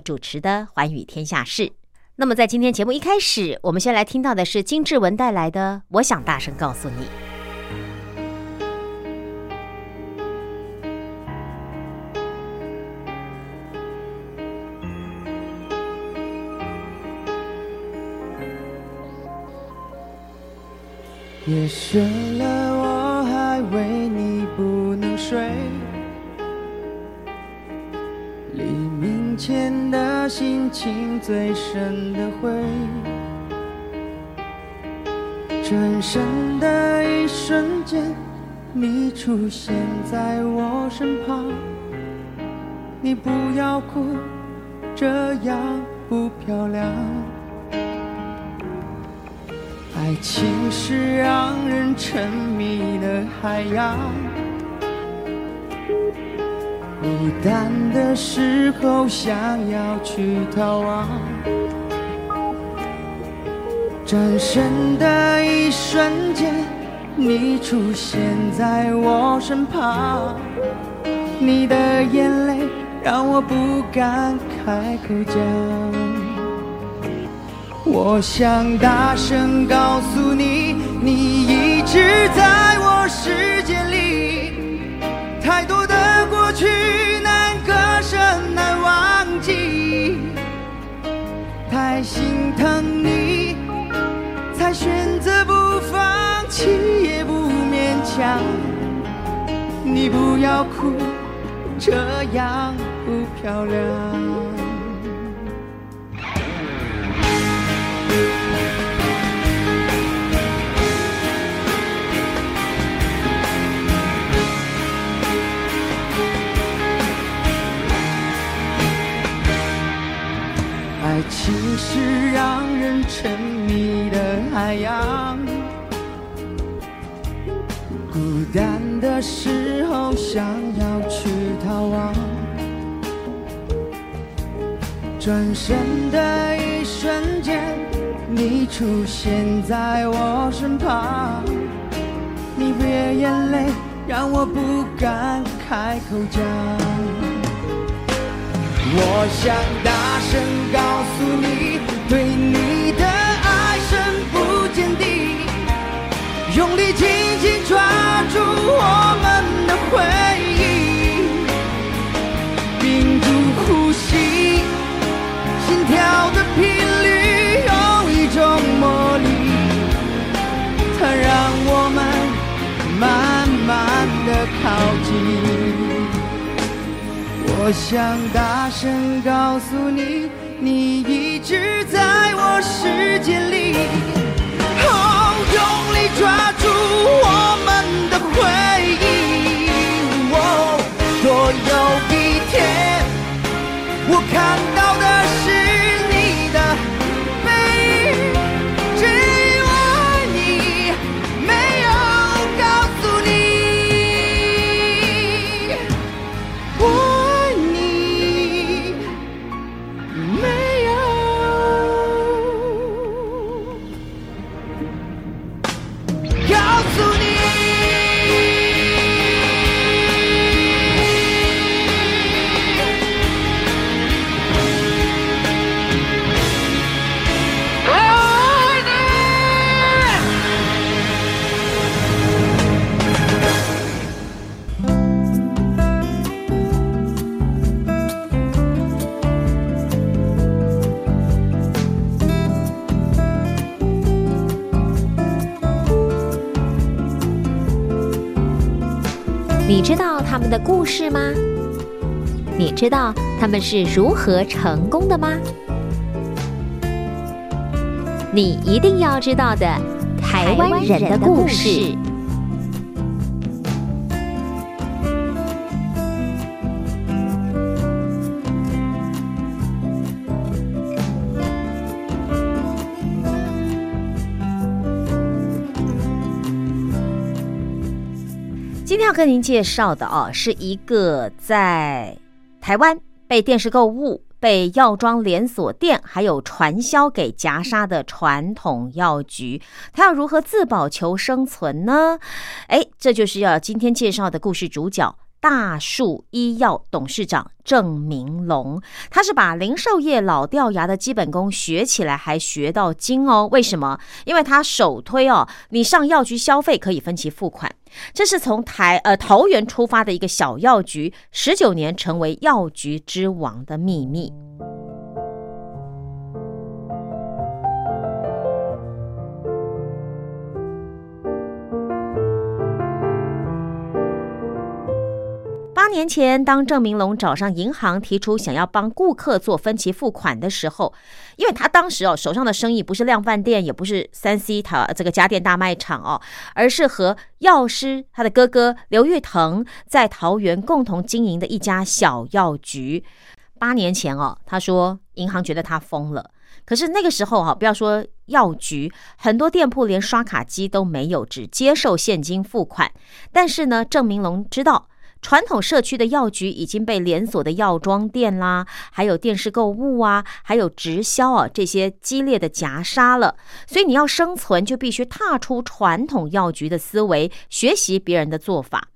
主持的《寰宇天下事》。那么，在今天节目一开始，我们先来听到的是金志文带来的《我想大声告诉你》。夜深了，我还为你不能睡。黎前的心情最深的灰，转身的一瞬间，你出现在我身旁。你不要哭，这样不漂亮。爱情是让人沉迷的海洋。孤单的时候，想要去逃亡。转身的一瞬间，你出现在我身旁。你的眼泪让我不敢开口讲。我想大声告诉你，你一直在我世界里，太多过去。难割舍，难忘记，太心疼你，才选择不放弃也不勉强。你不要哭，这样不漂亮。情是让人沉迷的海洋，孤单的时候想要去逃亡，转身的一瞬间，你出现在我身旁，你别眼泪让我不敢开口讲。我想大声告诉你，对你的爱深不我想大声告诉你，你一直在我世界里，哦，用力抓住我们的回忆。哦，若有一天我看到的他们的故事吗？你知道他们是如何成功的吗？你一定要知道的台湾人的故事。今天要跟您介绍的哦，是一个在台湾被电视购物、被药妆连锁店还有传销给夹杀的传统药局，它要如何自保求生存呢？哎，这就是要今天介绍的故事主角。大树医药董事长郑明龙，他是把零售业老掉牙的基本功学起来，还学到精哦。为什么？因为他首推哦，你上药局消费可以分期付款。这是从台呃桃园出发的一个小药局，十九年成为药局之王的秘密。八年前，当郑明龙找上银行，提出想要帮顾客做分期付款的时候，因为他当时哦手上的生意不是量饭店，也不是三 C 他这个家电大卖场哦，而是和药师他的哥哥刘玉腾在桃园共同经营的一家小药局。八年前哦，他说银行觉得他疯了，可是那个时候哈，不要说药局，很多店铺连刷卡机都没有，只接受现金付款。但是呢，郑明龙知道。传统社区的药局已经被连锁的药妆店啦，还有电视购物啊，还有直销啊这些激烈的夹杀了。所以你要生存，就必须踏出传统药局的思维，学习别人的做法。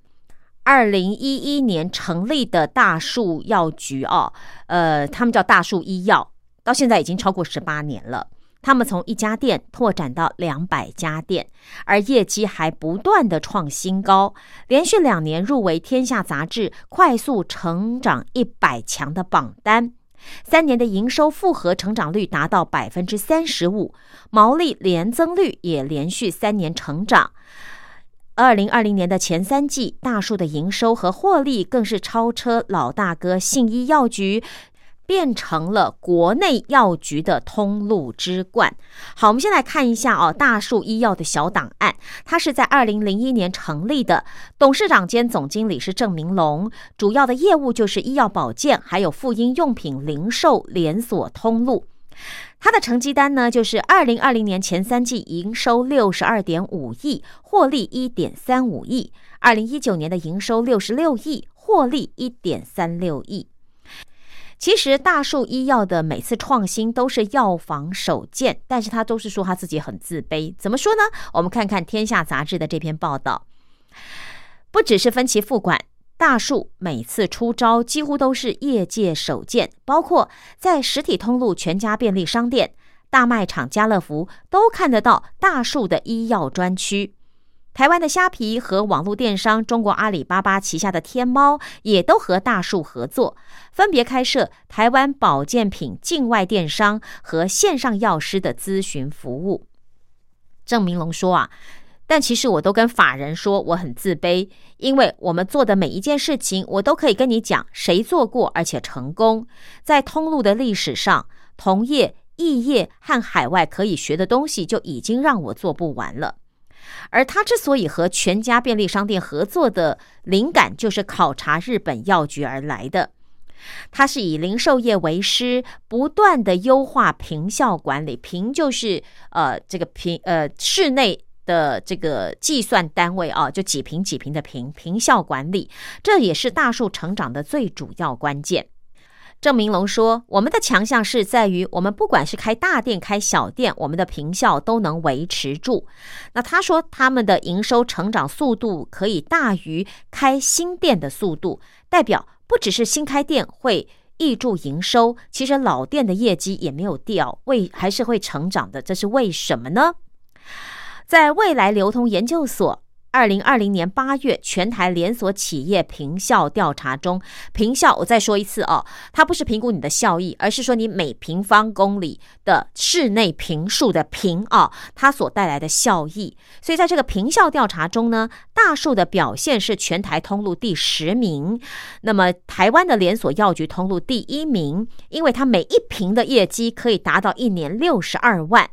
二零一一年成立的大树药局哦，呃，他们叫大树医药，到现在已经超过十八年了。他们从一家店拓展到两百家店，而业绩还不断的创新高，连续两年入围《天下》杂志快速成长一百强的榜单，三年的营收复合成长率达到百分之三十五，毛利连增率也连续三年成长。二零二零年的前三季，大树的营收和获利更是超车老大哥信医药局。变成了国内药局的通路之冠。好，我们先来看一下哦，大树医药的小档案。它是在二零零一年成立的，董事长兼总经理是郑明龙，主要的业务就是医药保健，还有妇婴用品零售连锁通路。它的成绩单呢，就是二零二零年前三季营收六十二点五亿，获利一点三五亿；二零一九年的营收六十六亿，获利一点三六亿。其实大树医药的每次创新都是药房首见，但是他都是说他自己很自卑。怎么说呢？我们看看《天下》杂志的这篇报道，不只是分期付款，大树每次出招几乎都是业界首见，包括在实体通路全家便利商店、大卖场家乐福都看得到大树的医药专区。台湾的虾皮和网络电商中国阿里巴巴旗下的天猫也都和大树合作，分别开设台湾保健品境外电商和线上药师的咨询服务。郑明龙说啊，但其实我都跟法人说我很自卑，因为我们做的每一件事情，我都可以跟你讲谁做过而且成功。在通路的历史上，同业、异业和海外可以学的东西就已经让我做不完了。而他之所以和全家便利商店合作的灵感，就是考察日本药局而来的。他是以零售业为师，不断的优化坪效管理。坪就是呃这个坪呃室内的这个计算单位啊，就几平几平的坪坪效管理，这也是大树成长的最主要关键。郑明龙说：“我们的强项是在于，我们不管是开大店、开小店，我们的坪效都能维持住。那他说，他们的营收成长速度可以大于开新店的速度，代表不只是新开店会挹注营收，其实老店的业绩也没有掉，为还是会成长的。这是为什么呢？在未来流通研究所。”二零二零年八月全台连锁企业评效调查中，评效我再说一次哦，它不是评估你的效益，而是说你每平方公里的室内平数的平啊，它所带来的效益。所以在这个评效调查中呢，大树的表现是全台通路第十名，那么台湾的连锁药局通路第一名，因为它每一瓶的业绩可以达到一年六十二万。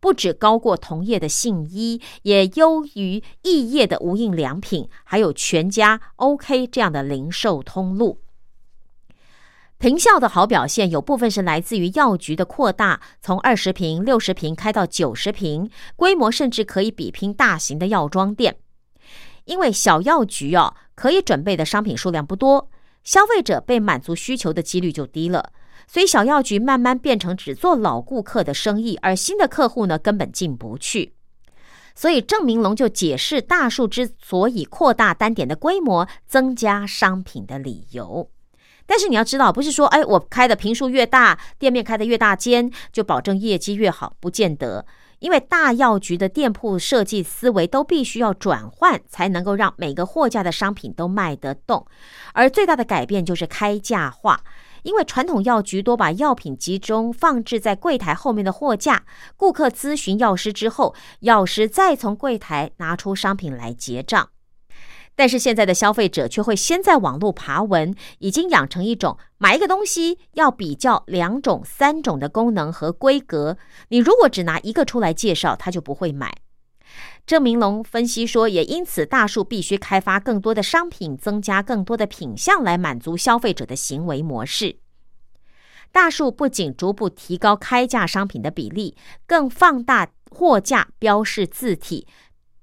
不止高过同业的信一，也优于异业的无印良品，还有全家、OK 这样的零售通路。平效的好表现，有部分是来自于药局的扩大，从二十平、六十平开到九十平，规模甚至可以比拼大型的药妆店。因为小药局哦，可以准备的商品数量不多，消费者被满足需求的几率就低了。所以小药局慢慢变成只做老顾客的生意，而新的客户呢根本进不去。所以郑明龙就解释大树之所以扩大单点的规模、增加商品的理由。但是你要知道，不是说哎我开的平数越大，店面开的越大间，就保证业绩越好，不见得。因为大药局的店铺设计思维都必须要转换，才能够让每个货架的商品都卖得动。而最大的改变就是开价化。因为传统药局多把药品集中放置在柜台后面的货架，顾客咨询药师之后，药师再从柜台拿出商品来结账。但是现在的消费者却会先在网络爬文，已经养成一种买一个东西要比较两种、三种的功能和规格。你如果只拿一个出来介绍，他就不会买。郑明龙分析说，也因此大树必须开发更多的商品，增加更多的品项来满足消费者的行为模式。大树不仅逐步提高开价商品的比例，更放大货架标示字体，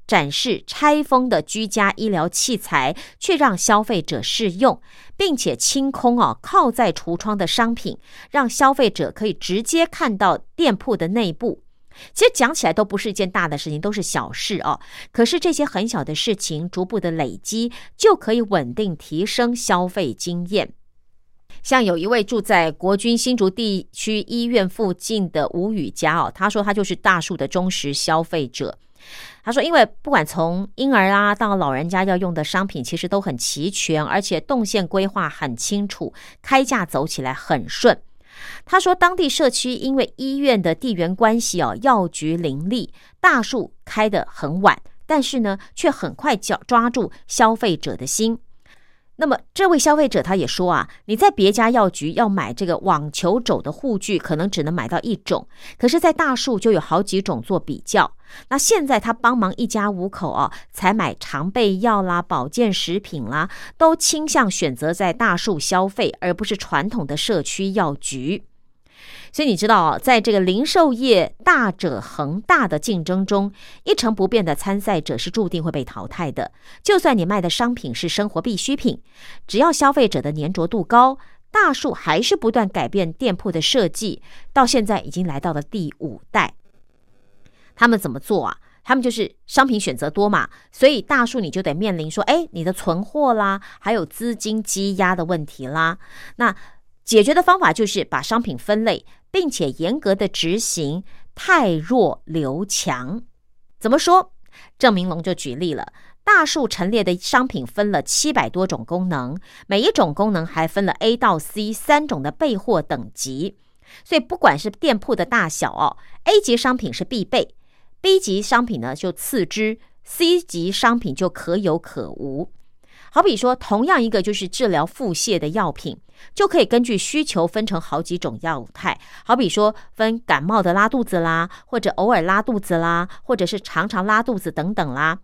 展示拆封的居家医疗器材，却让消费者试用，并且清空哦靠在橱窗的商品，让消费者可以直接看到店铺的内部。其实讲起来都不是一件大的事情，都是小事哦。可是这些很小的事情，逐步的累积，就可以稳定提升消费经验。像有一位住在国军新竹地区医院附近的吴宇佳哦，他说他就是大树的忠实消费者。他说，因为不管从婴儿啊到老人家要用的商品，其实都很齐全，而且动线规划很清楚，开价走起来很顺。他说，当地社区因为医院的地缘关系哦，药局林立，大树开得很晚，但是呢，却很快抓抓住消费者的心。那么，这位消费者他也说啊，你在别家药局要买这个网球肘的护具，可能只能买到一种，可是，在大树就有好几种做比较。那现在他帮忙一家五口哦，采买常备药啦、保健食品啦，都倾向选择在大树消费，而不是传统的社区药局。所以你知道啊，在这个零售业大者恒大的竞争中，一成不变的参赛者是注定会被淘汰的。就算你卖的商品是生活必需品，只要消费者的粘着度高，大树还是不断改变店铺的设计。到现在已经来到了第五代，他们怎么做啊？他们就是商品选择多嘛，所以大树你就得面临说，哎，你的存货啦，还有资金积压的问题啦。那解决的方法就是把商品分类，并且严格的执行太弱留强。怎么说？郑明龙就举例了，大树陈列的商品分了七百多种功能，每一种功能还分了 A 到 C 三种的备货等级。所以不管是店铺的大小哦，A 级商品是必备，B 级商品呢就次之，C 级商品就可有可无。好比说，同样一个就是治疗腹泻的药品，就可以根据需求分成好几种药态。好比说，分感冒的拉肚子啦，或者偶尔拉肚子啦，或者是常常拉肚子等等啦。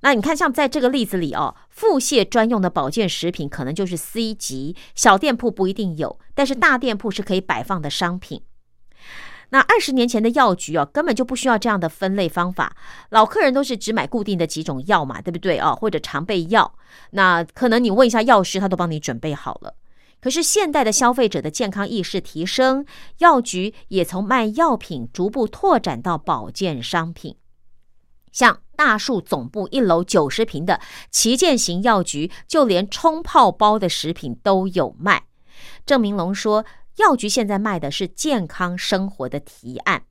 那你看，像在这个例子里哦，腹泻专用的保健食品可能就是 C 级，小店铺不一定有，但是大店铺是可以摆放的商品。那二十年前的药局哦，根本就不需要这样的分类方法。老客人都是只买固定的几种药嘛，对不对哦？或者常备药，那可能你问一下药师，他都帮你准备好了。可是现代的消费者的健康意识提升，药局也从卖药品逐步拓展到保健商品。像大树总部一楼九十平的旗舰型药局，就连冲泡包的食品都有卖。郑明龙说。药局现在卖的是健康生活的提案，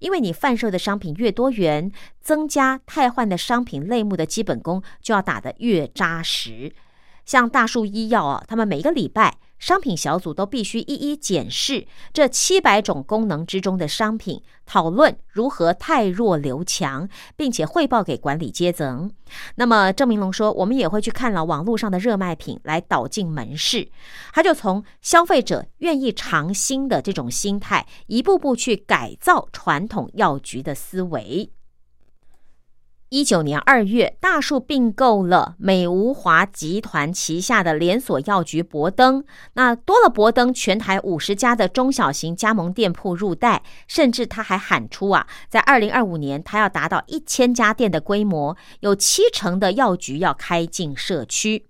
因为你贩售的商品越多元，增加汰换的商品类目的基本功就要打得越扎实。像大树医药啊，他们每个礼拜商品小组都必须一一检视这七百种功能之中的商品，讨论如何汰弱留强，并且汇报给管理阶层。那么郑明龙说，我们也会去看了网络上的热卖品来导进门市，他就从消费者愿意尝新的这种心态，一步步去改造传统药局的思维。一九年二月，大树并购了美吾华集团旗下的连锁药局博登，那多了博登全台五十家的中小型加盟店铺入袋，甚至他还喊出啊，在二零二五年他要达到一千家店的规模，有七成的药局要开进社区。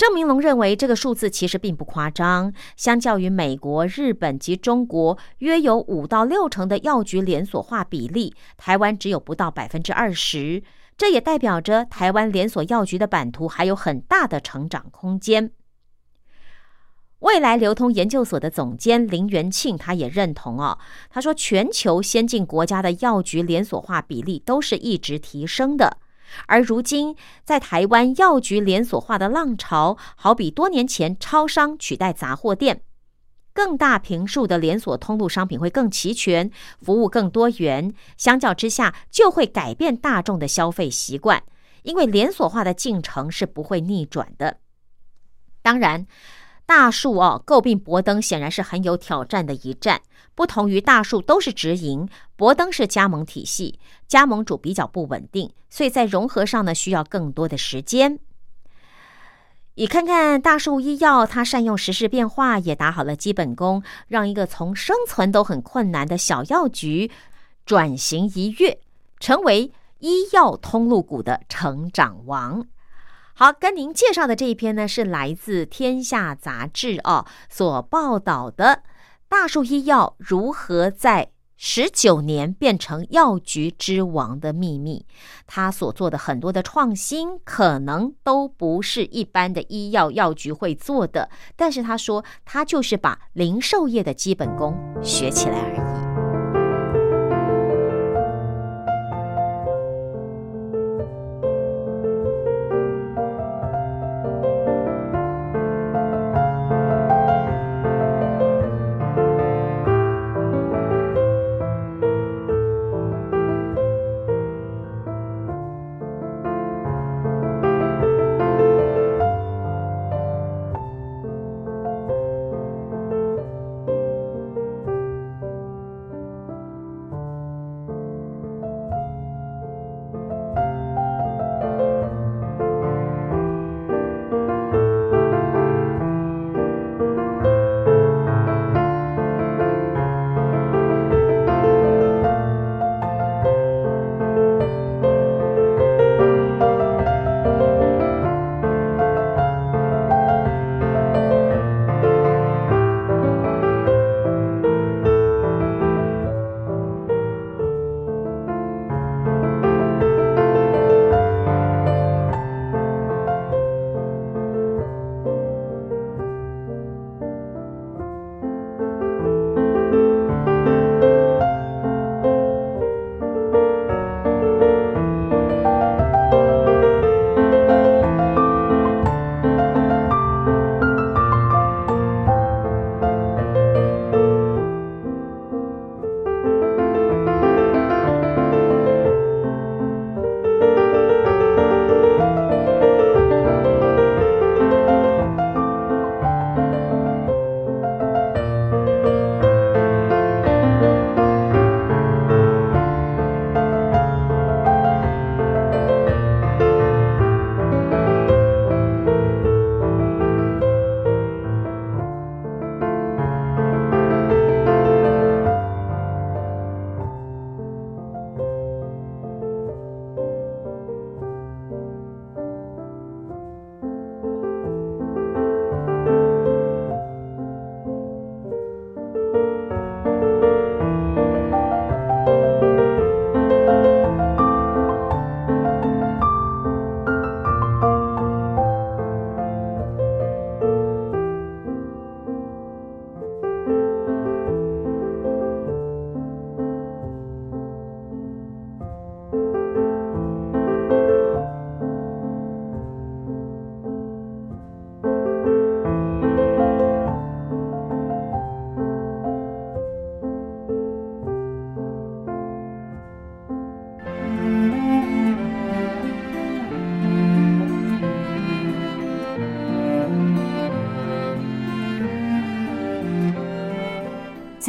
郑明龙认为，这个数字其实并不夸张。相较于美国、日本及中国，约有五到六成的药局连锁化比例，台湾只有不到百分之二十。这也代表着台湾连锁药局的版图还有很大的成长空间。未来流通研究所的总监林元庆，他也认同哦。他说，全球先进国家的药局连锁化比例都是一直提升的。而如今，在台湾药局连锁化的浪潮，好比多年前超商取代杂货店，更大平数的连锁通路商品会更齐全，服务更多元。相较之下，就会改变大众的消费习惯，因为连锁化的进程是不会逆转的。当然。大树哦，诟病博登显然是很有挑战的一战。不同于大树都是直营，博登是加盟体系，加盟主比较不稳定，所以在融合上呢需要更多的时间。你看看大树医药，它善用时事变化，也打好了基本功，让一个从生存都很困难的小药局转型一跃，成为医药通路股的成长王。好，跟您介绍的这一篇呢，是来自《天下》杂志哦所报道的大树医药如何在十九年变成药局之王的秘密。他所做的很多的创新，可能都不是一般的医药药局会做的，但是他说，他就是把零售业的基本功学起来而已。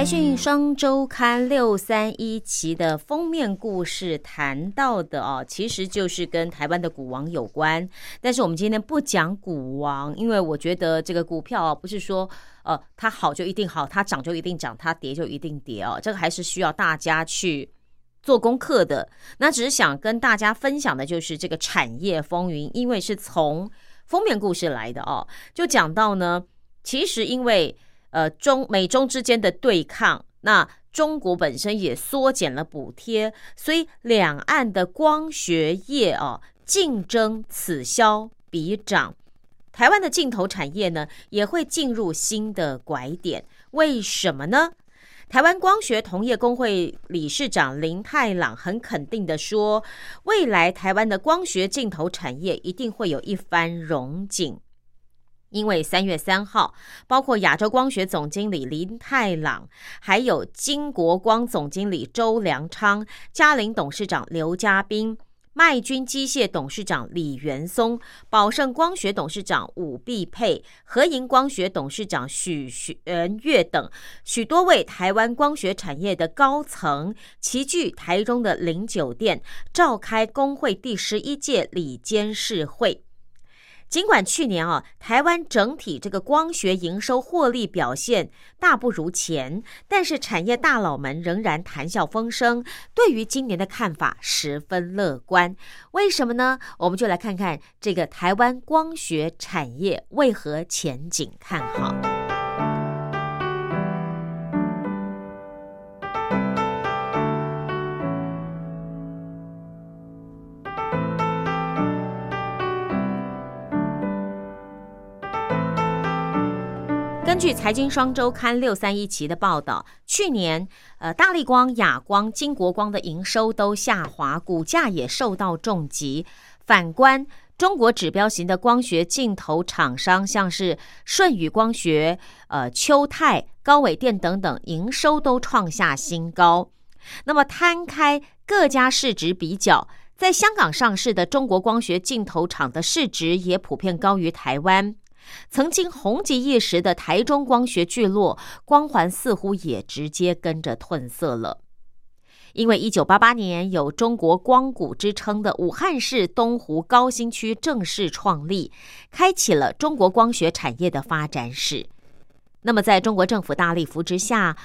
财讯双周刊六三一期的封面故事谈到的哦，其实就是跟台湾的股王有关。但是我们今天不讲股王，因为我觉得这个股票啊，不是说呃它好就一定好，它涨就一定涨，它跌就一定跌哦。这个还是需要大家去做功课的。那只是想跟大家分享的就是这个产业风云，因为是从封面故事来的哦，就讲到呢，其实因为。呃，中美中之间的对抗，那中国本身也缩减了补贴，所以两岸的光学业啊竞争此消彼长，台湾的镜头产业呢也会进入新的拐点。为什么呢？台湾光学同业工会理事长林太朗很肯定的说，未来台湾的光学镜头产业一定会有一番荣景。因为三月三号，包括亚洲光学总经理林太朗，还有金国光总经理周良昌、嘉陵董事长刘家斌、麦军机械董事长李元松、宝盛光学董事长武必佩、和银光学董事长许玄月等许多位台湾光学产业的高层齐聚台中的林酒店，召开工会第十一届里监事会。尽管去年啊，台湾整体这个光学营收获利表现大不如前，但是产业大佬们仍然谈笑风生，对于今年的看法十分乐观。为什么呢？我们就来看看这个台湾光学产业为何前景看好。据财经双周刊六三一期的报道，去年呃，大力光、亚光、金国光的营收都下滑，股价也受到重击。反观中国指标型的光学镜头厂商，像是舜宇光学、呃秋泰、高伟电等等，营收都创下新高。那么摊开各家市值比较，在香港上市的中国光学镜头厂的市值也普遍高于台湾。曾经红极一时的台中光学聚落光环似乎也直接跟着褪色了，因为一九八八年有中国光谷之称的武汉市东湖高新区正式创立，开启了中国光学产业的发展史。那么，在中国政府大力扶持下，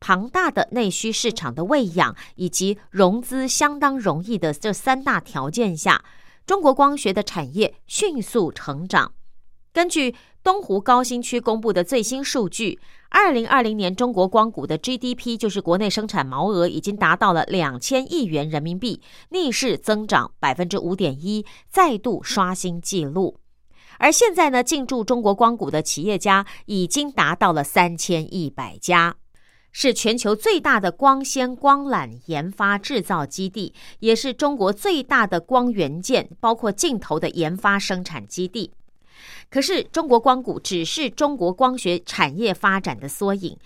庞大的内需市场的喂养以及融资相当容易的这三大条件下，中国光学的产业迅速成长。根据东湖高新区公布的最新数据，二零二零年中国光谷的 GDP 就是国内生产毛额已经达到了两千亿元人民币，逆势增长百分之五点一，再度刷新纪录。而现在呢，进驻中国光谷的企业家已经达到了三千一百家，是全球最大的光纤光缆研发制造基地，也是中国最大的光元件，包括镜头的研发生产基地。可是，中国光谷只是中国光学产业发展的缩影。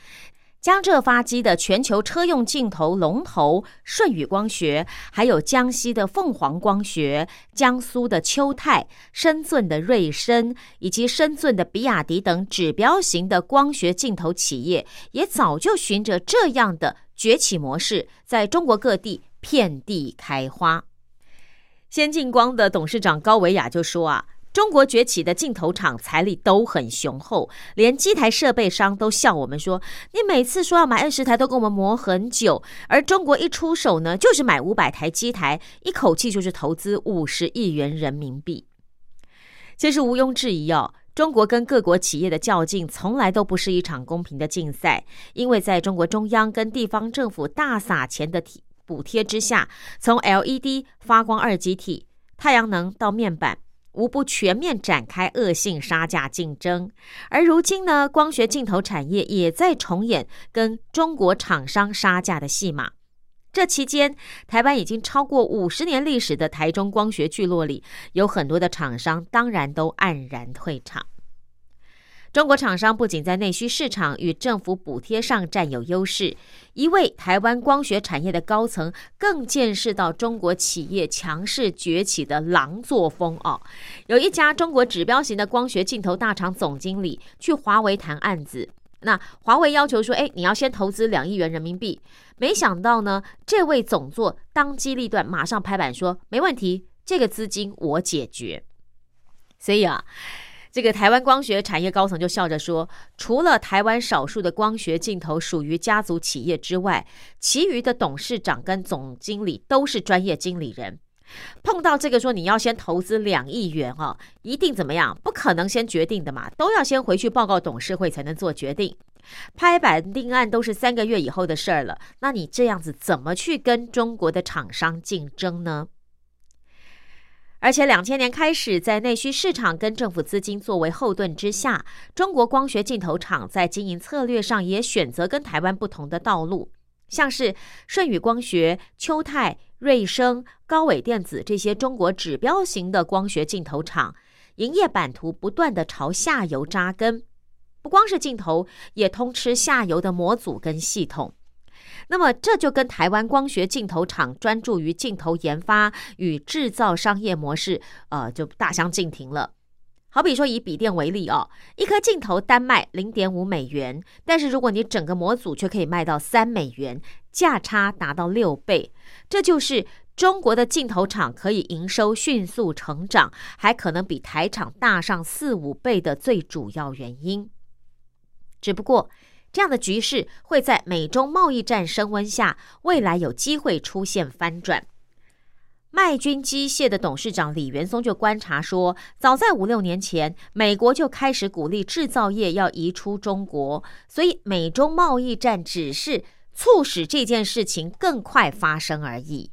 江浙发机的全球车用镜头龙头舜宇光学，还有江西的凤凰光学、江苏的秋泰、深圳的瑞声，以及深圳的比亚迪等指标型的光学镜头企业，也早就循着这样的崛起模式，在中国各地遍地开花。先进光的董事长高维亚就说啊。中国崛起的镜头厂财力都很雄厚，连机台设备商都笑我们说：“你每次说要买二十台，都跟我们磨很久。”而中国一出手呢，就是买五百台机台，一口气就是投资五十亿元人民币。其实毋庸置疑哦，中国跟各国企业的较劲，从来都不是一场公平的竞赛，因为在中国中央跟地方政府大撒钱的补贴之下，从 LED 发光二极体、太阳能到面板。无不全面展开恶性杀价竞争。而如今呢，光学镜头产业也在重演跟中国厂商杀价的戏码。这期间，台湾已经超过五十年历史的台中光学聚落里，有很多的厂商当然都黯然退场。中国厂商不仅在内需市场与政府补贴上占有优势，一位台湾光学产业的高层更见识到中国企业强势崛起的狼作风哦。有一家中国指标型的光学镜头大厂总经理去华为谈案子，那华为要求说：“哎，你要先投资两亿元人民币。”没想到呢，这位总座当机立断，马上拍板说：“没问题，这个资金我解决。”所以啊。这个台湾光学产业高层就笑着说：“除了台湾少数的光学镜头属于家族企业之外，其余的董事长跟总经理都是专业经理人。碰到这个说你要先投资两亿元哦，一定怎么样？不可能先决定的嘛，都要先回去报告董事会才能做决定。拍板定案都是三个月以后的事儿了。那你这样子怎么去跟中国的厂商竞争呢？”而且，两千年开始，在内需市场跟政府资金作为后盾之下，中国光学镜头厂在经营策略上也选择跟台湾不同的道路，像是顺宇光学、秋泰、瑞声、高伟电子这些中国指标型的光学镜头厂，营业版图不断的朝下游扎根，不光是镜头，也通吃下游的模组跟系统。那么这就跟台湾光学镜头厂专注于镜头研发与制造商业模式，呃，就大相径庭了。好比说以笔电为例哦，一颗镜头单卖零点五美元，但是如果你整个模组却可以卖到三美元，价差达到六倍。这就是中国的镜头厂可以营收迅速成长，还可能比台厂大上四五倍的最主要原因。只不过。这样的局势会在美中贸易战升温下，未来有机会出现翻转。麦军机械的董事长李元松就观察说，早在五六年前，美国就开始鼓励制造业要移出中国，所以美中贸易战只是促使这件事情更快发生而已。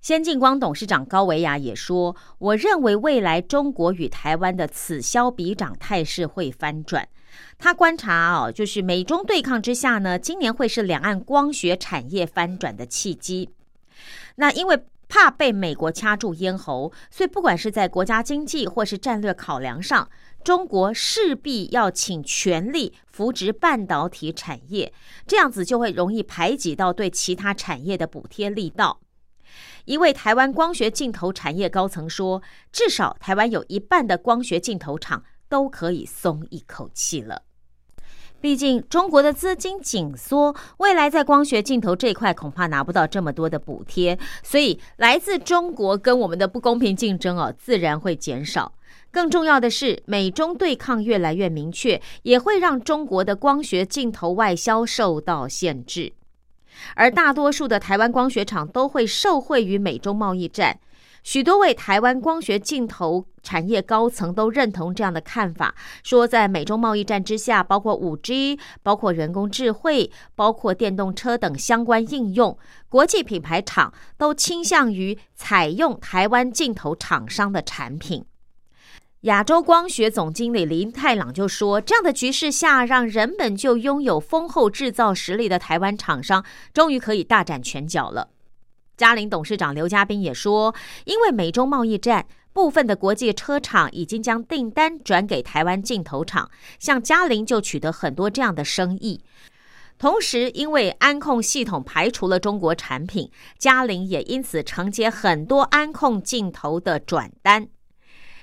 先进光董事长高维亚也说：“我认为未来中国与台湾的此消彼长态势会翻转。”他观察啊，就是美中对抗之下呢，今年会是两岸光学产业翻转的契机。那因为怕被美国掐住咽喉，所以不管是在国家经济或是战略考量上，中国势必要请全力扶植半导体产业，这样子就会容易排挤到对其他产业的补贴力道。一位台湾光学镜头产业高层说：“至少台湾有一半的光学镜头厂。”都可以松一口气了。毕竟中国的资金紧缩，未来在光学镜头这块恐怕拿不到这么多的补贴，所以来自中国跟我们的不公平竞争哦，自然会减少。更重要的是，美中对抗越来越明确，也会让中国的光学镜头外销受到限制，而大多数的台湾光学厂都会受惠于美中贸易战。许多位台湾光学镜头产业高层都认同这样的看法，说在美中贸易战之下，包括五 G、包括人工智慧、包括电动车等相关应用，国际品牌厂都倾向于采用台湾镜头厂商的产品。亚洲光学总经理林太朗就说：“这样的局势下，让人本就拥有丰厚制造实力的台湾厂商，终于可以大展拳脚了。”嘉陵董事长刘嘉斌也说，因为美中贸易战，部分的国际车厂已经将订单转给台湾镜头厂，像嘉陵就取得很多这样的生意。同时，因为安控系统排除了中国产品，嘉陵也因此承接很多安控镜头的转单。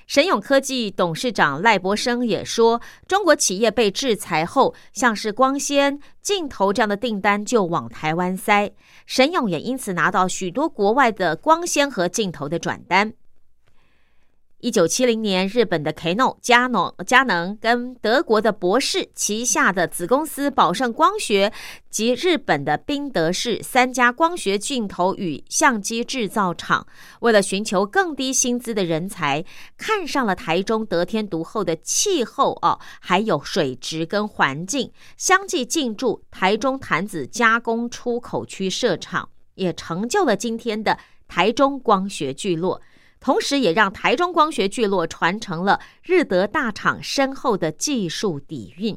神勇科技董事长赖博生也说，中国企业被制裁后，像是光纤、镜头这样的订单就往台湾塞，神勇也因此拿到许多国外的光纤和镜头的转单。一九七零年，日本的 Canon、佳能、佳能跟德国的博士旗下的子公司宝盛光学及日本的宾德士三家光学镜头与相机制造厂，为了寻求更低薪资的人才，看上了台中得天独厚的气候哦，还有水质跟环境，相继进驻台中潭子加工出口区设厂，也成就了今天的台中光学聚落。同时也让台中光学聚落传承了日德大厂深厚的技术底蕴。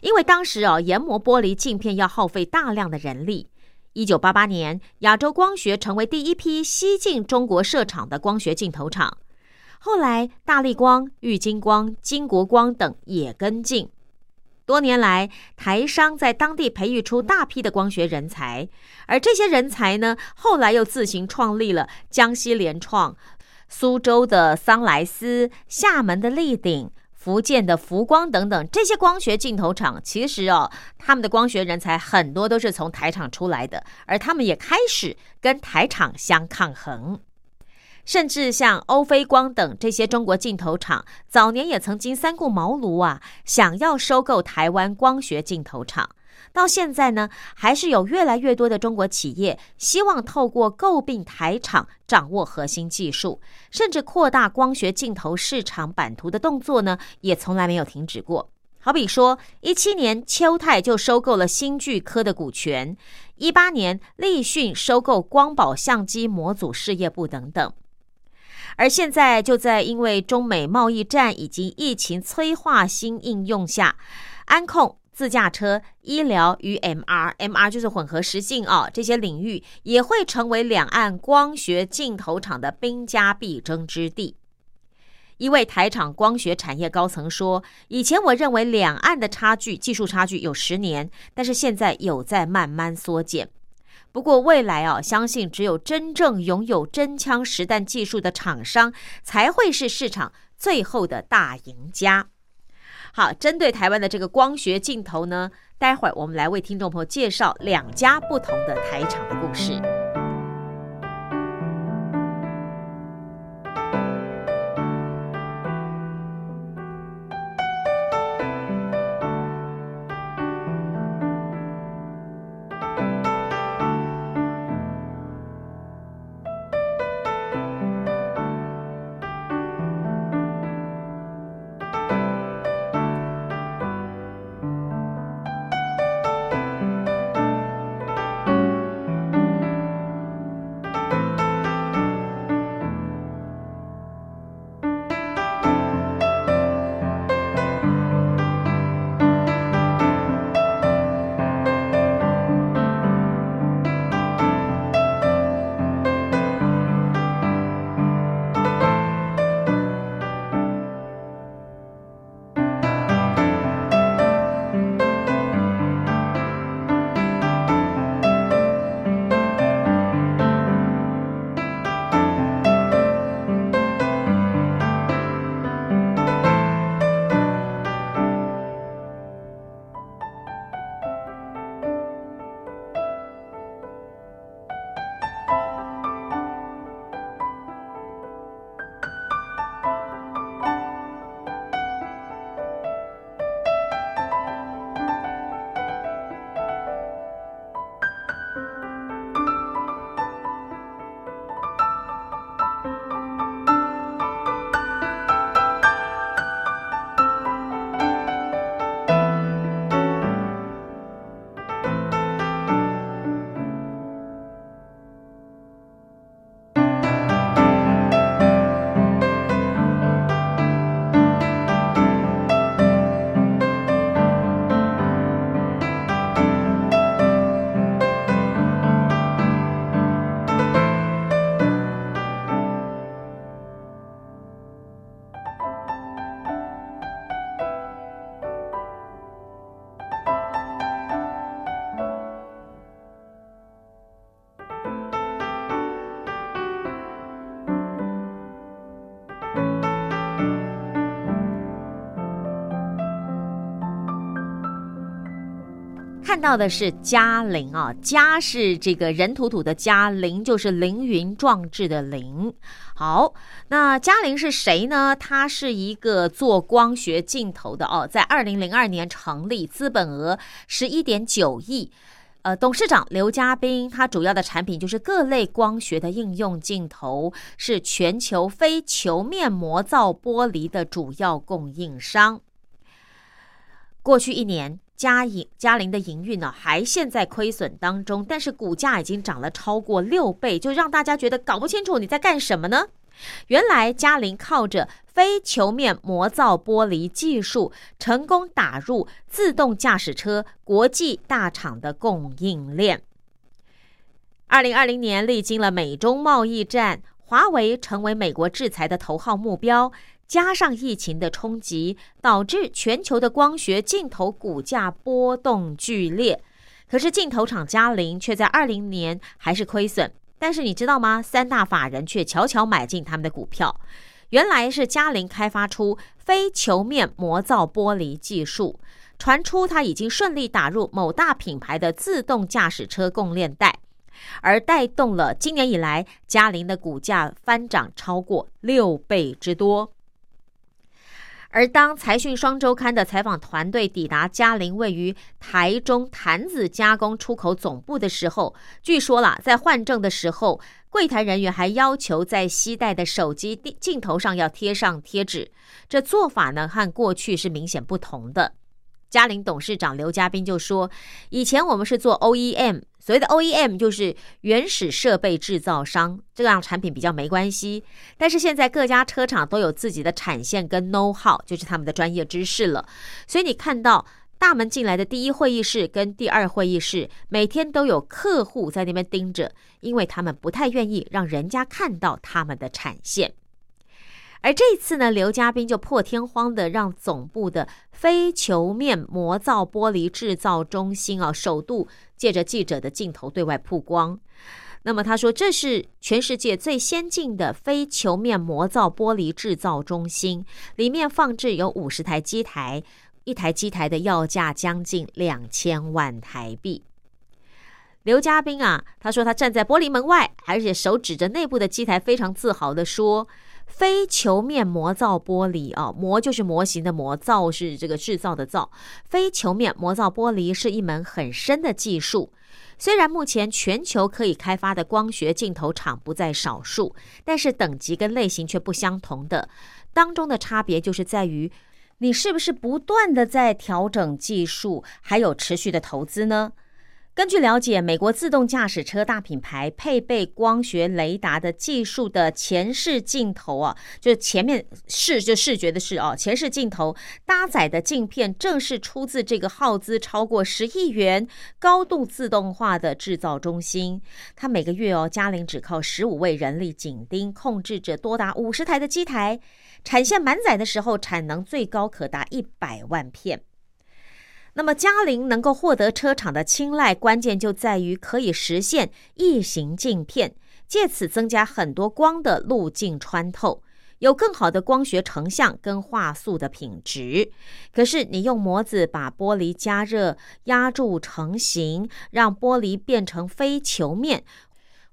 因为当时哦，研磨玻璃镜片要耗费大量的人力。一九八八年，亚洲光学成为第一批西进中国设厂的光学镜头厂。后来，大力光、玉金光、金国光等也跟进。多年来，台商在当地培育出大批的光学人才，而这些人才呢，后来又自行创立了江西联创、苏州的桑莱斯、厦门的立鼎、福建的福光等等这些光学镜头厂。其实哦，他们的光学人才很多都是从台厂出来的，而他们也开始跟台厂相抗衡。甚至像欧菲光等这些中国镜头厂，早年也曾经三顾茅庐啊，想要收购台湾光学镜头厂。到现在呢，还是有越来越多的中国企业希望透过购并台厂，掌握核心技术，甚至扩大光学镜头市场版图的动作呢，也从来没有停止过。好比说，一七年秋泰就收购了新巨科的股权，一八年立讯收购光宝相机模组事业部等等。而现在，就在因为中美贸易战以及疫情催化新应用下，安控、自驾车、医疗与 MR，MR 就是混合实境啊，这些领域也会成为两岸光学镜头厂的兵家必争之地。一位台厂光学产业高层说：“以前我认为两岸的差距，技术差距有十年，但是现在有在慢慢缩减。”不过未来啊，相信只有真正拥有真枪实弹技术的厂商，才会是市场最后的大赢家。好，针对台湾的这个光学镜头呢，待会儿我们来为听众朋友介绍两家不同的台厂的故事。到的是嘉陵啊，嘉是这个人土土的嘉，陵就是凌云壮志的凌。好，那嘉陵是谁呢？他是一个做光学镜头的哦，在二零零二年成立，资本额十一点九亿。呃，董事长刘嘉斌，他主要的产品就是各类光学的应用镜头，是全球非球面模造玻璃的主要供应商。过去一年。嘉盈嘉陵的营运呢，还陷在亏损当中，但是股价已经涨了超过六倍，就让大家觉得搞不清楚你在干什么呢？原来嘉陵靠着非球面磨造玻璃技术，成功打入自动驾驶车国际大厂的供应链。二零二零年，历经了美中贸易战，华为成为美国制裁的头号目标，加上疫情的冲击，导致全球的光学镜头股价波动剧烈。可是镜头厂嘉陵却在二零年还是亏损。但是你知道吗？三大法人却悄悄买进他们的股票，原来是嘉陵开发出非球面磨造玻璃技术，传出它已经顺利打入某大品牌的自动驾驶车供链带，而带动了今年以来嘉陵的股价翻涨超过六倍之多。而当财讯双周刊的采访团队抵达嘉陵位于台中坛子加工出口总部的时候，据说啦，在换证的时候，柜台人员还要求在携带的手机镜头上要贴上贴纸。这做法呢，和过去是明显不同的。嘉陵董事长刘家斌就说：“以前我们是做 OEM。”所谓的 OEM 就是原始设备制造商，这样产品比较没关系。但是现在各家车厂都有自己的产线跟 know how，就是他们的专业知识了。所以你看到大门进来的第一会议室跟第二会议室，每天都有客户在那边盯着，因为他们不太愿意让人家看到他们的产线。而这次呢，刘嘉宾就破天荒的让总部的非球面磨造玻璃制造中心啊，首度借着记者的镜头对外曝光。那么他说，这是全世界最先进的非球面磨造玻璃制造中心，里面放置有五十台机台，一台机台的要价将近两千万台币。刘嘉宾啊，他说他站在玻璃门外，而且手指着内部的机台，非常自豪的说。非球面磨造玻璃啊，磨就是模型的磨，造是这个制造的造。非球面磨造玻璃是一门很深的技术，虽然目前全球可以开发的光学镜头厂不在少数，但是等级跟类型却不相同的。当中的差别就是在于，你是不是不断的在调整技术，还有持续的投资呢？根据了解，美国自动驾驶车大品牌配备光学雷达的技术的前视镜头啊，就是前面视就视觉的视哦，前视镜头搭载的镜片正是出自这个耗资超过十亿元、高度自动化的制造中心。它每个月哦，嘉陵只靠十五位人力紧盯，控制着多达五十台的机台，产线满载的时候，产能最高可达一百万片。那么嘉陵能够获得车厂的青睐，关键就在于可以实现异形镜片，借此增加很多光的路径穿透，有更好的光学成像跟画素的品质。可是你用模子把玻璃加热压铸成型，让玻璃变成非球面。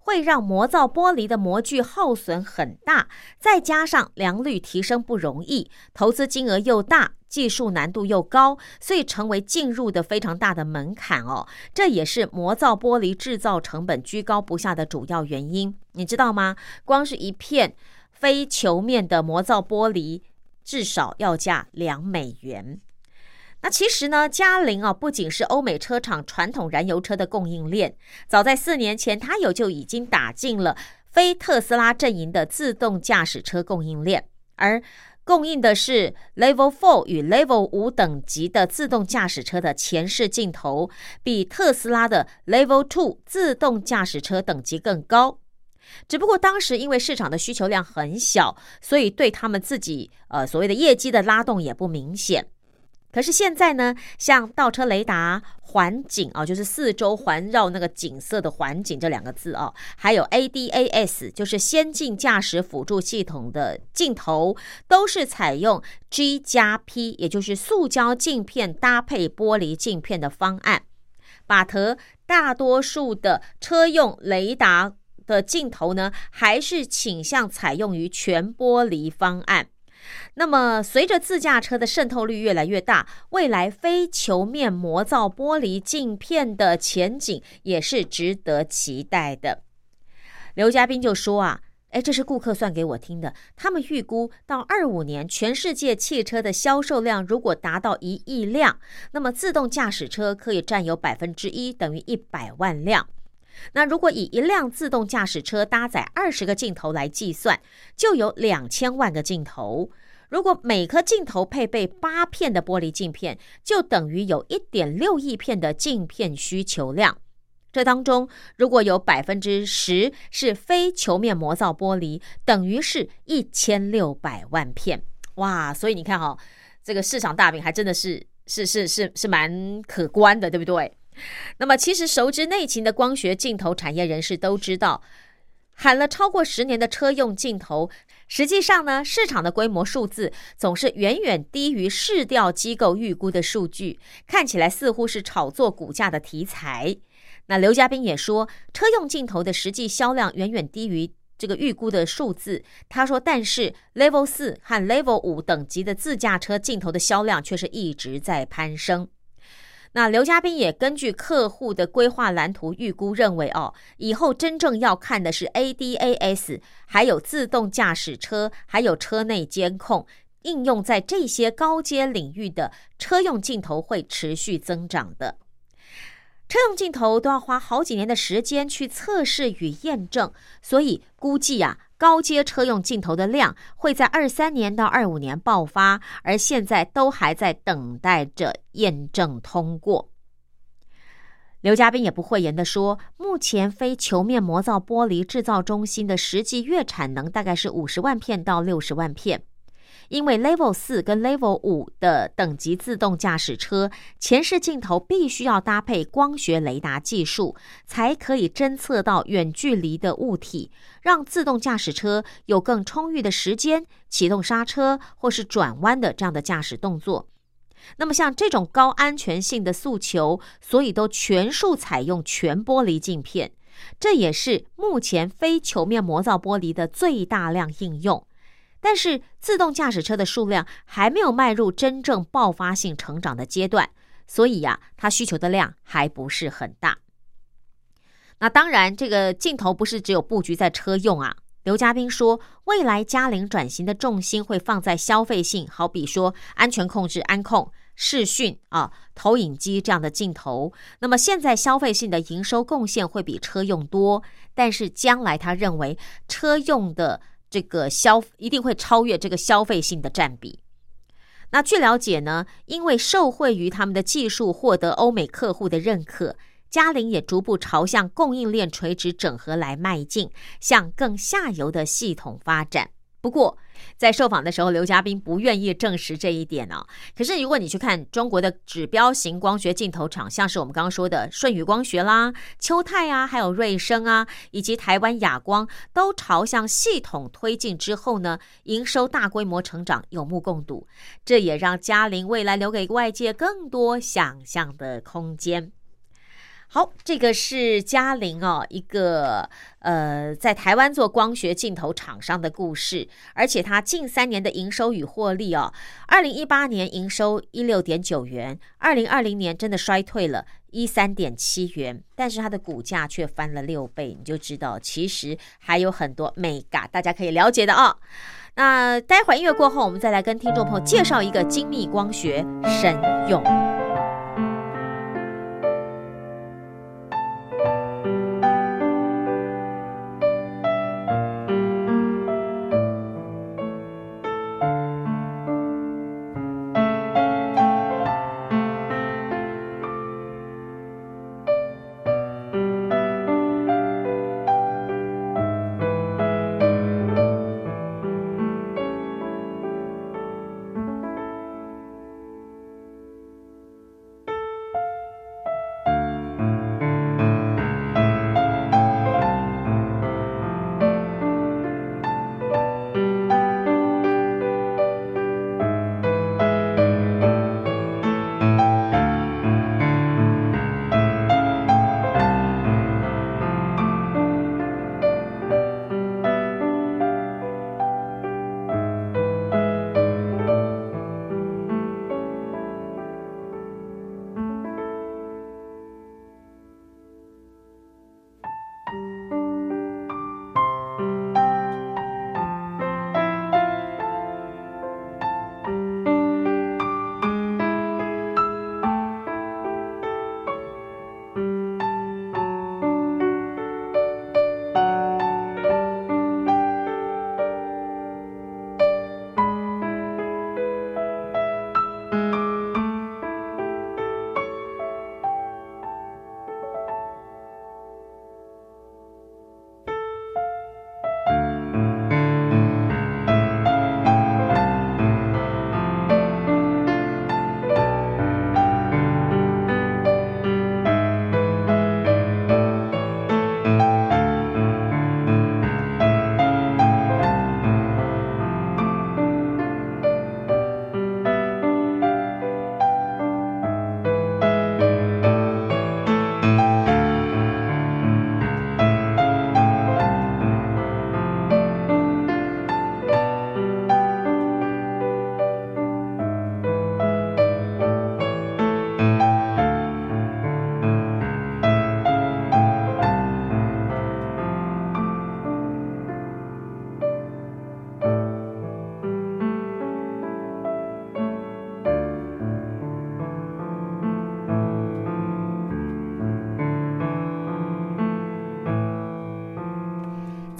会让磨造玻璃的模具耗损很大，再加上良率提升不容易，投资金额又大，技术难度又高，所以成为进入的非常大的门槛哦。这也是磨造玻璃制造成本居高不下的主要原因。你知道吗？光是一片非球面的磨造玻璃，至少要价两美元。那其实呢，嘉陵啊，不仅是欧美车厂传统燃油车的供应链，早在四年前，它有就已经打进了非特斯拉阵营的自动驾驶车供应链，而供应的是 Level Four 与 Level 五等级的自动驾驶车的前视镜头，比特斯拉的 Level Two 自动驾驶车等级更高。只不过当时因为市场的需求量很小，所以对他们自己呃所谓的业绩的拉动也不明显。可是现在呢，像倒车雷达、环景啊，就是四周环绕那个景色的环景这两个字啊，还有 ADAS，就是先进驾驶辅助系统的镜头，都是采用 G 加 P，也就是塑胶镜片搭配玻璃镜片的方案。把特大多数的车用雷达的镜头呢，还是倾向采用于全玻璃方案。那么，随着自驾车的渗透率越来越大，未来非球面磨造玻璃镜片的前景也是值得期待的。刘嘉宾就说啊，哎，这是顾客算给我听的。他们预估到二五年，全世界汽车的销售量如果达到一亿辆，那么自动驾驶车可以占有百分之一，等于一百万辆。那如果以一辆自动驾驶车搭载二十个镜头来计算，就有两千万个镜头。如果每颗镜头配备八片的玻璃镜片，就等于有一点六亿片的镜片需求量。这当中，如果有百分之十是非球面模造玻璃，等于是一千六百万片。哇！所以你看哈，这个市场大饼还真的是是是是是蛮可观的，对不对？那么，其实熟知内情的光学镜头产业人士都知道。喊了超过十年的车用镜头，实际上呢，市场的规模数字总是远远低于市调机构预估的数据，看起来似乎是炒作股价的题材。那刘嘉宾也说，车用镜头的实际销量远远低于这个预估的数字。他说，但是 Level 四和 Level 五等级的自驾车镜头的销量却是一直在攀升。那刘嘉宾也根据客户的规划蓝图预估认为，哦，以后真正要看的是 ADAS，还有自动驾驶车，还有车内监控应用在这些高阶领域的车用镜头会持续增长的。车用镜头都要花好几年的时间去测试与验证，所以估计呀。高阶车用镜头的量会在二三年到二五年爆发，而现在都还在等待着验证通过。刘嘉宾也不讳言的说，目前非球面模造玻璃制造中心的实际月产能大概是五十万片到六十万片。因为 Level 四跟 Level 五的等级自动驾驶车前视镜头必须要搭配光学雷达技术，才可以侦测到远距离的物体，让自动驾驶车有更充裕的时间启动刹车或是转弯的这样的驾驶动作。那么像这种高安全性的诉求，所以都全数采用全玻璃镜片，这也是目前非球面模造玻璃的最大量应用。但是自动驾驶车的数量还没有迈入真正爆发性成长的阶段，所以呀，它需求的量还不是很大。那当然，这个镜头不是只有布局在车用啊。刘嘉宾说，未来嘉陵转型的重心会放在消费性，好比说安全控制、安控、视讯啊、投影机这样的镜头。那么现在消费性的营收贡献会比车用多，但是将来他认为车用的。这个消一定会超越这个消费性的占比。那据了解呢，因为受惠于他们的技术获得欧美客户的认可，嘉陵也逐步朝向供应链垂直整合来迈进，向更下游的系统发展。不过，在受访的时候，刘嘉宾不愿意证实这一点哦。可是，如果你去看中国的指标型光学镜头厂，像是我们刚刚说的舜宇光学啦、秋泰啊，还有瑞声啊，以及台湾亚光，都朝向系统推进之后呢，营收大规模成长有目共睹。这也让嘉玲未来留给外界更多想象的空间。好，这个是嘉玲哦，一个呃，在台湾做光学镜头厂商的故事，而且它近三年的营收与获利哦，二零一八年营收一六点九元，二零二零年真的衰退了一三点七元，但是它的股价却翻了六倍，你就知道其实还有很多美嘎大家可以了解的哦。那待会儿音乐过后，我们再来跟听众朋友介绍一个精密光学神勇。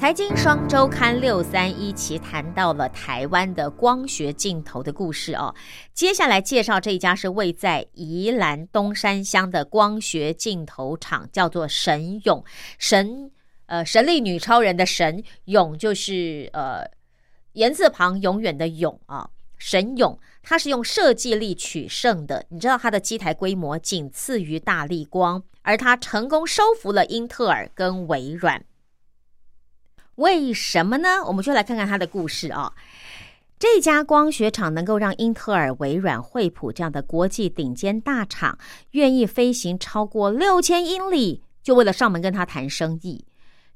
财经双周刊六三一期谈到了台湾的光学镜头的故事哦。接下来介绍这一家是位在宜兰东山乡的光学镜头厂，叫做神勇神呃神力女超人的神勇就是呃言字旁永远的永啊。神勇它是用设计力取胜的，你知道它的机台规模仅次于大力光，而它成功收服了英特尔跟微软。为什么呢？我们就来看看他的故事啊。这家光学厂能够让英特尔、微软、惠普这样的国际顶尖大厂愿意飞行超过六千英里，就为了上门跟他谈生意。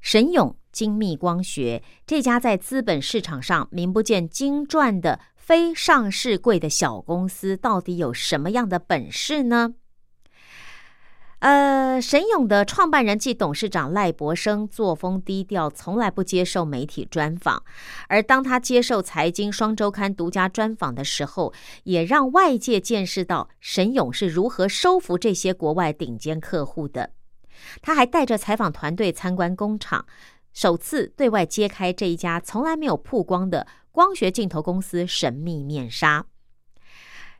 神勇精密光学这家在资本市场上名不见经传的非上市贵的小公司，到底有什么样的本事呢？呃，神勇的创办人暨董事长赖博生作风低调，从来不接受媒体专访。而当他接受《财经双周刊》独家专访的时候，也让外界见识到神勇是如何收服这些国外顶尖客户的。他还带着采访团队参观工厂，首次对外揭开这一家从来没有曝光的光学镜头公司神秘面纱。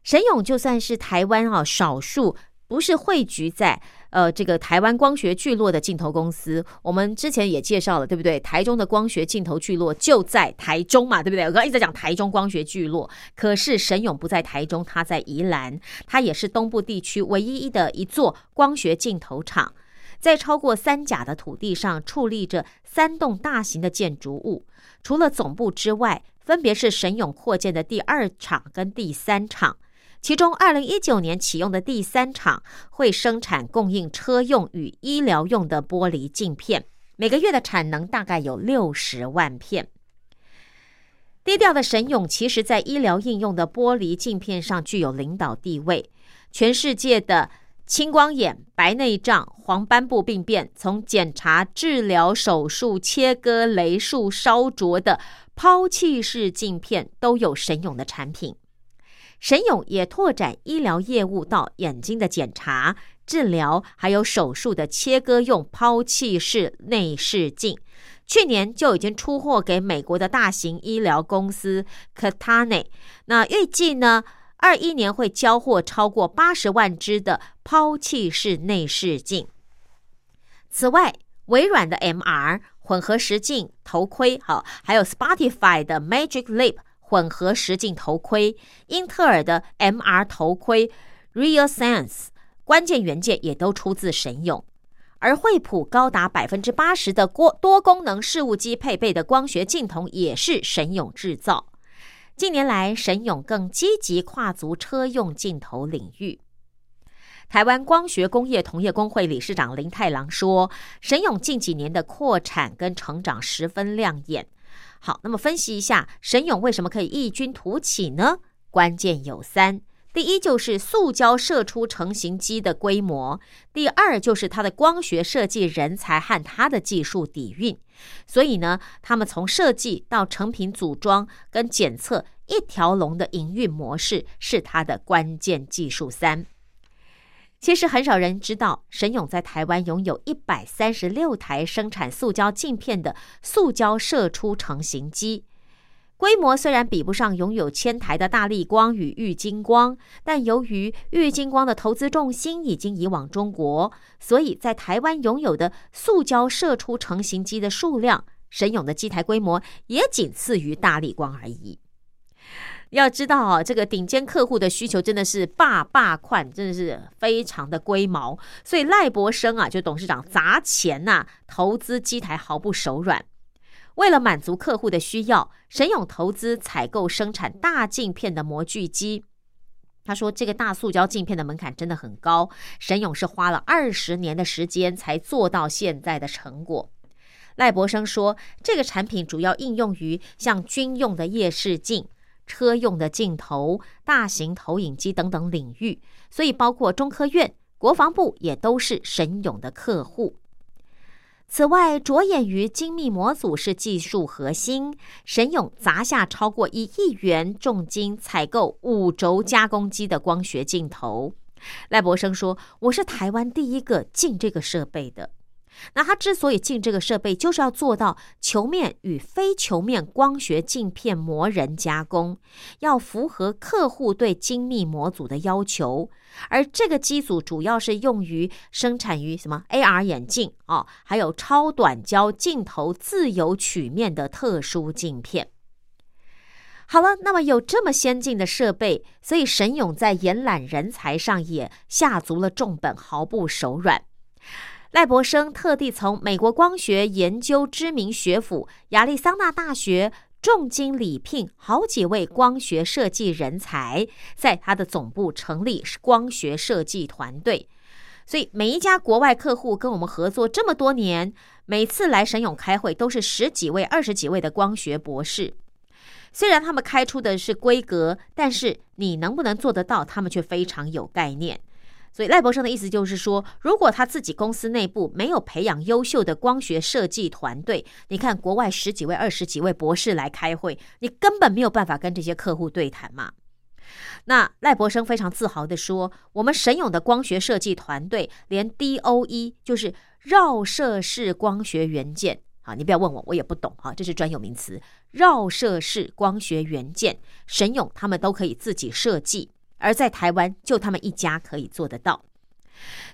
神勇就算是台湾啊少数。不是汇聚在呃这个台湾光学聚落的镜头公司，我们之前也介绍了，对不对？台中的光学镜头聚落就在台中嘛，对不对？我刚刚一直在讲台中光学聚落，可是神勇不在台中，他在宜兰，他也是东部地区唯一的一座光学镜头厂，在超过三甲的土地上矗立着三栋大型的建筑物，除了总部之外，分别是神勇扩建的第二厂跟第三厂。其中，二零一九年启用的第三厂会生产供应车用与医疗用的玻璃镜片，每个月的产能大概有六十万片。低调的神勇，其实在医疗应用的玻璃镜片上具有领导地位。全世界的青光眼、白内障、黄斑部病变，从检查、治疗、手术、切割、雷术、烧灼的抛弃式镜片，都有神勇的产品。神勇也拓展医疗业务到眼睛的检查、治疗，还有手术的切割用抛弃式内视镜。去年就已经出货给美国的大型医疗公司 Catane。那预计呢，二一年会交货超过八十万只的抛弃式内视镜。此外，微软的 MR 混合实镜头盔，好，还有 Spotify 的 Magic Leap。混合实镜头盔，英特尔的 MR 头盔 RealSense，关键元件也都出自神勇。而惠普高达百分之八十的多多功能事务机配备的光学镜头也是神勇制造。近年来，神勇更积极跨足车用镜头领域。台湾光学工业同业工会理事长林太郎说：“神勇近几年的扩产跟成长十分亮眼。”好，那么分析一下神勇为什么可以异军突起呢？关键有三：第一就是塑胶射出成型机的规模；第二就是它的光学设计人才和它的技术底蕴。所以呢，他们从设计到成品组装跟检测一条龙的营运模式是它的关键技术三。其实很少人知道，神勇在台湾拥有一百三十六台生产塑胶镜片的塑胶射出成型机，规模虽然比不上拥有千台的大力光与玉金光，但由于玉金光的投资重心已经移往中国，所以在台湾拥有的塑胶射出成型机的数量，神勇的机台规模也仅次于大力光而已。要知道啊，这个顶尖客户的需求真的是霸霸款，真的是非常的龟毛。所以赖博生啊，就董事长砸钱呐，投资机台毫不手软。为了满足客户的需要，神勇投资采购生产大镜片的模具机。他说，这个大塑胶镜片的门槛真的很高，神勇是花了二十年的时间才做到现在的成果。赖博生说，这个产品主要应用于像军用的夜视镜。车用的镜头、大型投影机等等领域，所以包括中科院、国防部也都是神勇的客户。此外，着眼于精密模组是技术核心，神勇砸下超过一亿元重金采购五轴加工机的光学镜头。赖博生说：“我是台湾第一个进这个设备的。”那它之所以进这个设备，就是要做到球面与非球面光学镜片磨人加工，要符合客户对精密模组的要求。而这个机组主要是用于生产于什么 AR 眼镜哦，还有超短焦镜头自由曲面的特殊镜片。好了，那么有这么先进的设备，所以沈勇在延揽人才上也下足了重本，毫不手软。赖博生特地从美国光学研究知名学府亚利桑那大学重金礼聘好几位光学设计人才，在他的总部成立光学设计团队。所以每一家国外客户跟我们合作这么多年，每次来沈勇开会都是十几位、二十几位的光学博士。虽然他们开出的是规格，但是你能不能做得到，他们却非常有概念。所以赖博生的意思就是说，如果他自己公司内部没有培养优秀的光学设计团队，你看国外十几位、二十几位博士来开会，你根本没有办法跟这些客户对谈嘛。那赖博生非常自豪的说，我们神勇的光学设计团队连 DOE 就是绕射式光学元件，好，你不要问我，我也不懂哈，这是专有名词，绕射式光学元件，神勇他们都可以自己设计。而在台湾，就他们一家可以做得到。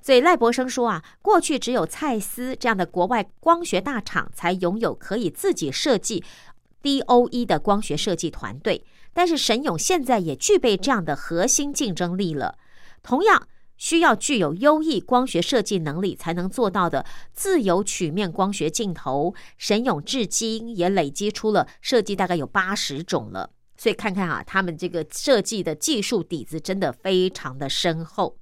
所以赖博生说啊，过去只有蔡司这样的国外光学大厂才拥有可以自己设计 DOE 的光学设计团队，但是沈勇现在也具备这样的核心竞争力了。同样需要具有优异光学设计能力才能做到的自由曲面光学镜头，沈勇至今也累积出了设计大概有八十种了。所以看看啊，他们这个设计的技术底子真的非常的深厚。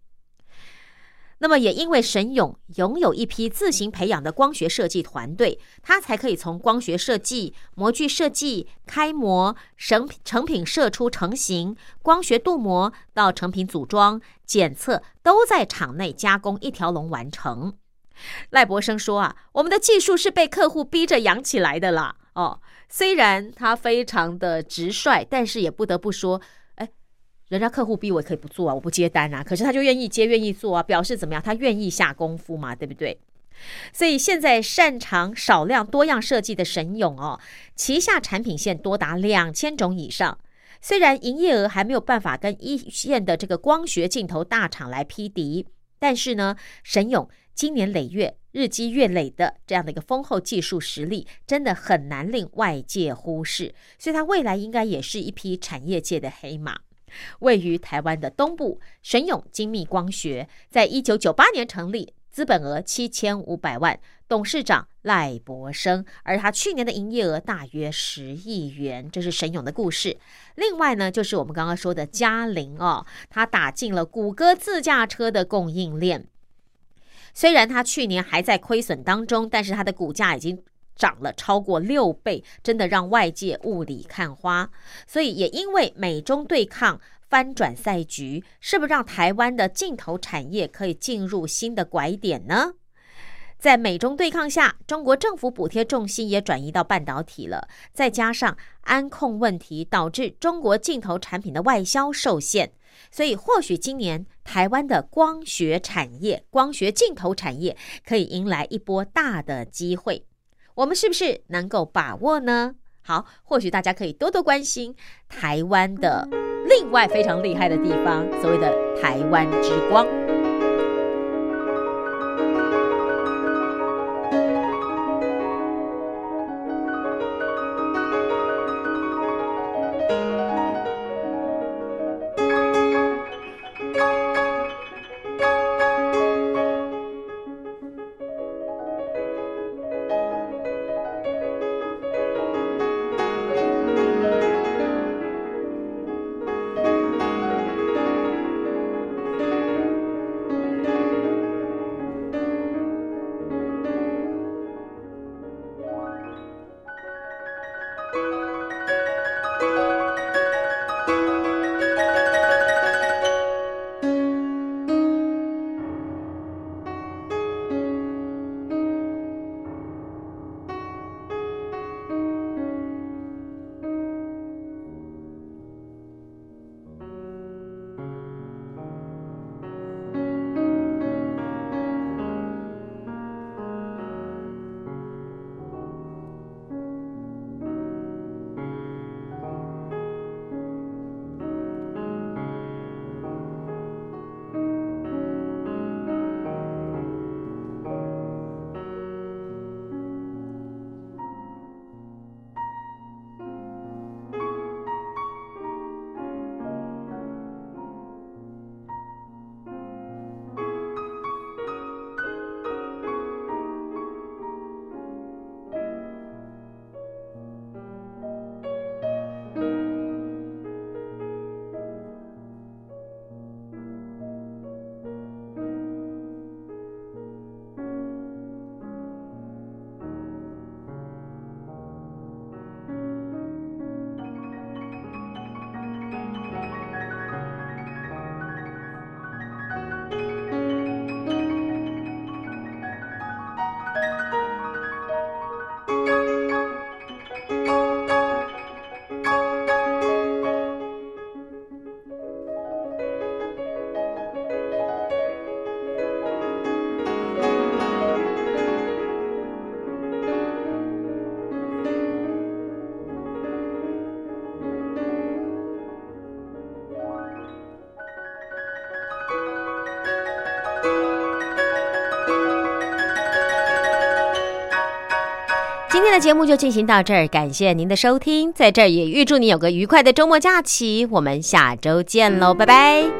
那么也因为沈勇拥有一批自行培养的光学设计团队，他才可以从光学设计、模具设计、开模、成成品射出成型、光学镀膜到成品组装、检测，都在厂内加工一条龙完成。赖博生说啊，我们的技术是被客户逼着养起来的啦，哦。虽然他非常的直率，但是也不得不说，哎，人家客户逼我可以不做啊，我不接单啊，可是他就愿意接，愿意做啊，表示怎么样？他愿意下功夫嘛，对不对？所以现在擅长少量多样设计的神勇哦，旗下产品线多达两千种以上。虽然营业额还没有办法跟一线的这个光学镜头大厂来匹敌，但是呢，神勇今年累月。日积月累的这样的一个丰厚技术实力，真的很难令外界忽视，所以它未来应该也是一匹产业界的黑马。位于台湾的东部，神勇精密光学在一九九八年成立，资本额七千五百万，董事长赖博生，而他去年的营业额大约十亿元，这是神勇的故事。另外呢，就是我们刚刚说的嘉陵哦，他打进了谷歌自驾车的供应链。虽然它去年还在亏损当中，但是它的股价已经涨了超过六倍，真的让外界雾里看花。所以也因为美中对抗翻转赛局，是不是让台湾的镜头产业可以进入新的拐点呢？在美中对抗下，中国政府补贴重心也转移到半导体了，再加上安控问题，导致中国镜头产品的外销受限。所以，或许今年台湾的光学产业、光学镜头产业可以迎来一波大的机会，我们是不是能够把握呢？好，或许大家可以多多关心台湾的另外非常厉害的地方，所谓的台湾之光。的节目就进行到这儿，感谢您的收听，在这儿也预祝你有个愉快的周末假期，我们下周见喽，拜拜。